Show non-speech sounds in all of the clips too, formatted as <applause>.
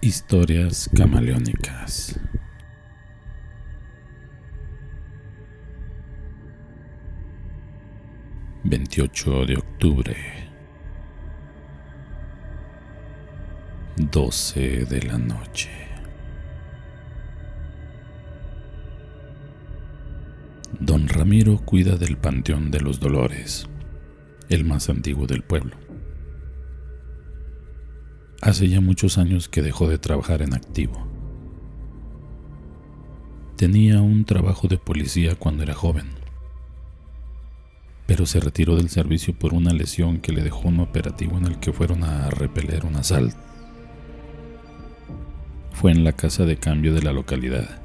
Historias camaleónicas. Veintiocho de octubre. Doce de la noche. Don Ramiro cuida del Panteón de los Dolores, el más antiguo del pueblo. Hace ya muchos años que dejó de trabajar en activo. Tenía un trabajo de policía cuando era joven, pero se retiró del servicio por una lesión que le dejó un operativo en el que fueron a repeler un asalto. Fue en la casa de cambio de la localidad.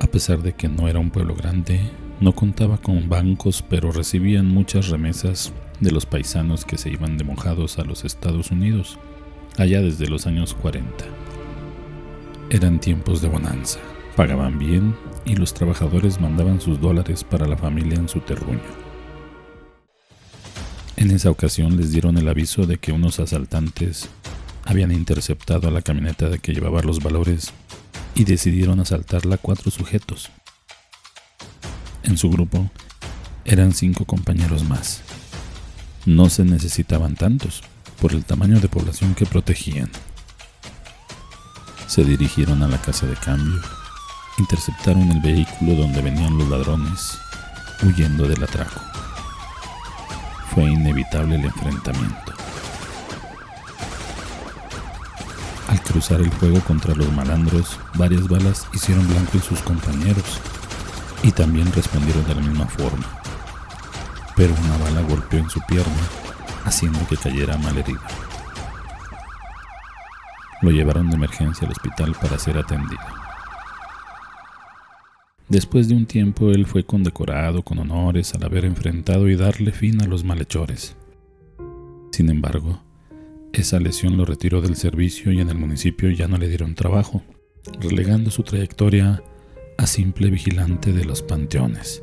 A pesar de que no era un pueblo grande, no contaba con bancos, pero recibían muchas remesas de los paisanos que se iban de mojados a los Estados Unidos, allá desde los años 40. Eran tiempos de bonanza, pagaban bien y los trabajadores mandaban sus dólares para la familia en su terruño. En esa ocasión les dieron el aviso de que unos asaltantes habían interceptado a la camioneta de que llevaba los valores y decidieron asaltarla cuatro sujetos. En su grupo eran cinco compañeros más. No se necesitaban tantos por el tamaño de población que protegían. Se dirigieron a la casa de cambio, interceptaron el vehículo donde venían los ladrones, huyendo del atraco. Fue inevitable el enfrentamiento. Al cruzar el fuego contra los malandros, varias balas hicieron blanco en sus compañeros y también respondieron de la misma forma. Pero una bala golpeó en su pierna, haciendo que cayera mal herido. Lo llevaron de emergencia al hospital para ser atendido. Después de un tiempo él fue condecorado con honores al haber enfrentado y darle fin a los malhechores. Sin embargo, esa lesión lo retiró del servicio y en el municipio ya no le dieron trabajo, relegando su trayectoria a simple vigilante de los panteones.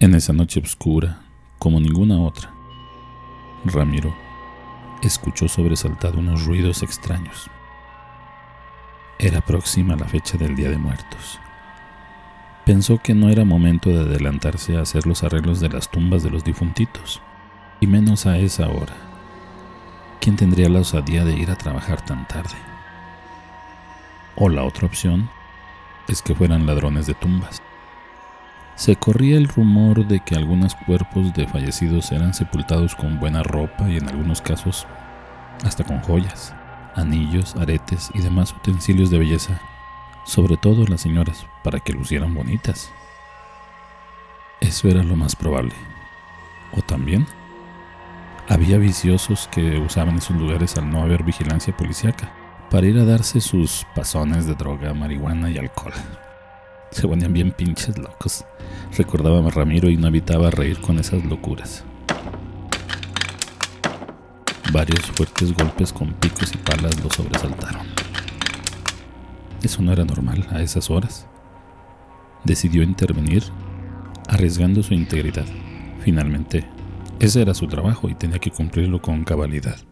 En esa noche oscura, como ninguna otra, Ramiro escuchó sobresaltado unos ruidos extraños. Era próxima la fecha del Día de Muertos. Pensó que no era momento de adelantarse a hacer los arreglos de las tumbas de los difuntitos, y menos a esa hora. ¿Quién tendría la osadía de ir a trabajar tan tarde? O la otra opción es que fueran ladrones de tumbas. Se corría el rumor de que algunos cuerpos de fallecidos eran sepultados con buena ropa y en algunos casos hasta con joyas, anillos, aretes y demás utensilios de belleza sobre todo las señoras, para que lucieran bonitas. Eso era lo más probable. O también, había viciosos que usaban esos lugares al no haber vigilancia policíaca, para ir a darse sus pasones de droga, marihuana y alcohol. Se ponían bien pinches locos. Recordaba a Ramiro y no evitaba reír con esas locuras. Varios fuertes golpes con picos y palas lo sobresaltaron. Eso no era normal a esas horas. Decidió intervenir, arriesgando su integridad. Finalmente, ese era su trabajo y tenía que cumplirlo con cabalidad.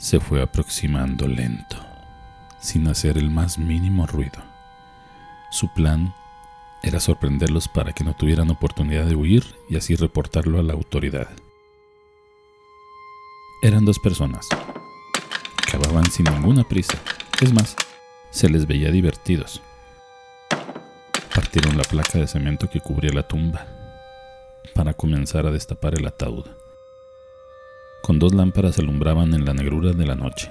Se fue aproximando lento, sin hacer el más mínimo ruido. Su plan era sorprenderlos para que no tuvieran oportunidad de huir y así reportarlo a la autoridad. Eran dos personas. Cavaban sin ninguna prisa. Es más, se les veía divertidos. Partieron la placa de cemento que cubría la tumba para comenzar a destapar el ataúd. Con dos lámparas alumbraban en la negrura de la noche.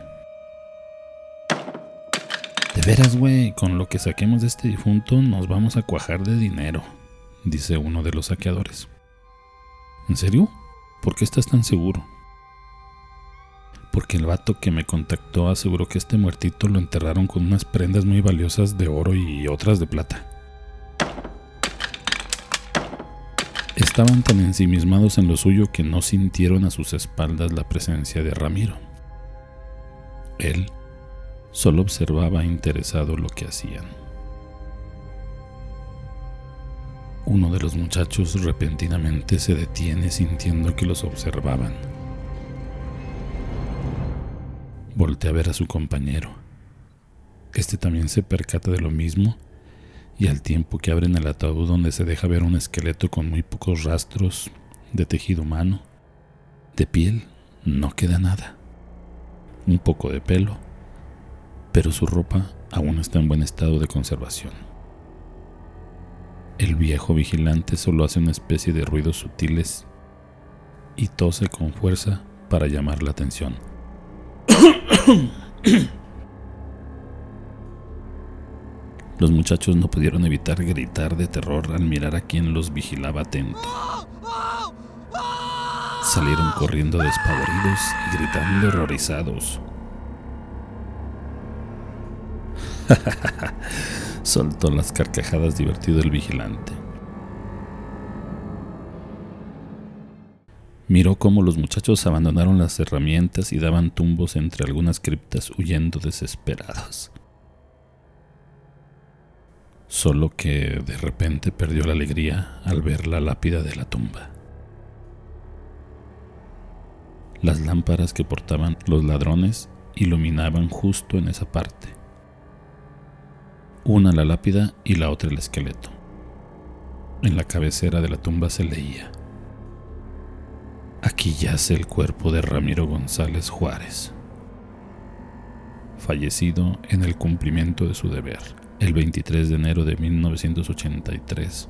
De veras, güey, con lo que saquemos de este difunto nos vamos a cuajar de dinero, dice uno de los saqueadores. ¿En serio? ¿Por qué estás tan seguro? Porque el vato que me contactó aseguró que este muertito lo enterraron con unas prendas muy valiosas de oro y otras de plata. Estaban tan ensimismados en lo suyo que no sintieron a sus espaldas la presencia de Ramiro. Él Solo observaba interesado lo que hacían. Uno de los muchachos repentinamente se detiene sintiendo que los observaban. Voltea a ver a su compañero. Este también se percata de lo mismo y al tiempo que abren el ataúd donde se deja ver un esqueleto con muy pocos rastros de tejido humano, de piel no queda nada. Un poco de pelo, pero su ropa aún está en buen estado de conservación. El viejo vigilante solo hace una especie de ruidos sutiles y tose con fuerza para llamar la atención. Los muchachos no pudieron evitar gritar de terror al mirar a quien los vigilaba atento. Salieron corriendo despavoridos y gritando horrorizados. <laughs> Soltó las carcajadas divertido el vigilante. Miró cómo los muchachos abandonaron las herramientas y daban tumbos entre algunas criptas huyendo desesperados. Solo que de repente perdió la alegría al ver la lápida de la tumba. Las lámparas que portaban los ladrones iluminaban justo en esa parte. Una la lápida y la otra el esqueleto. En la cabecera de la tumba se leía Aquí yace el cuerpo de Ramiro González Juárez, fallecido en el cumplimiento de su deber, el 23 de enero de 1983.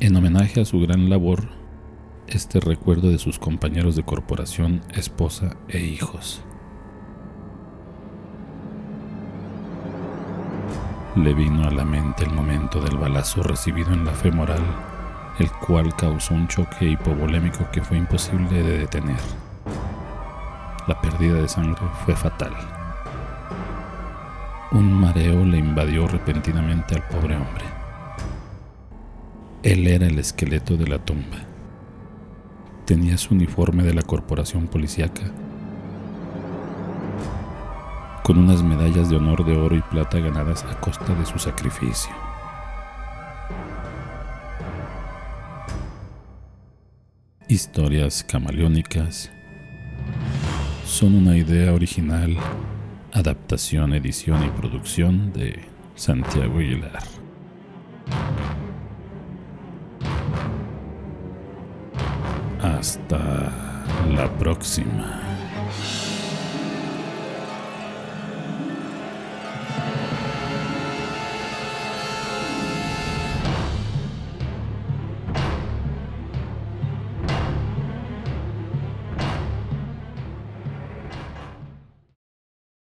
En homenaje a su gran labor, este recuerdo de sus compañeros de corporación, esposa e hijos. Le vino a la mente el momento del balazo recibido en la femoral el cual causó un choque hipovolémico que fue imposible de detener. La pérdida de sangre fue fatal. Un mareo le invadió repentinamente al pobre hombre. Él era el esqueleto de la tumba. Tenía su uniforme de la corporación policíaca, con unas medallas de honor de oro y plata ganadas a costa de su sacrificio. Historias camaleónicas son una idea original, adaptación, edición y producción de Santiago Aguilar. Hasta la próxima.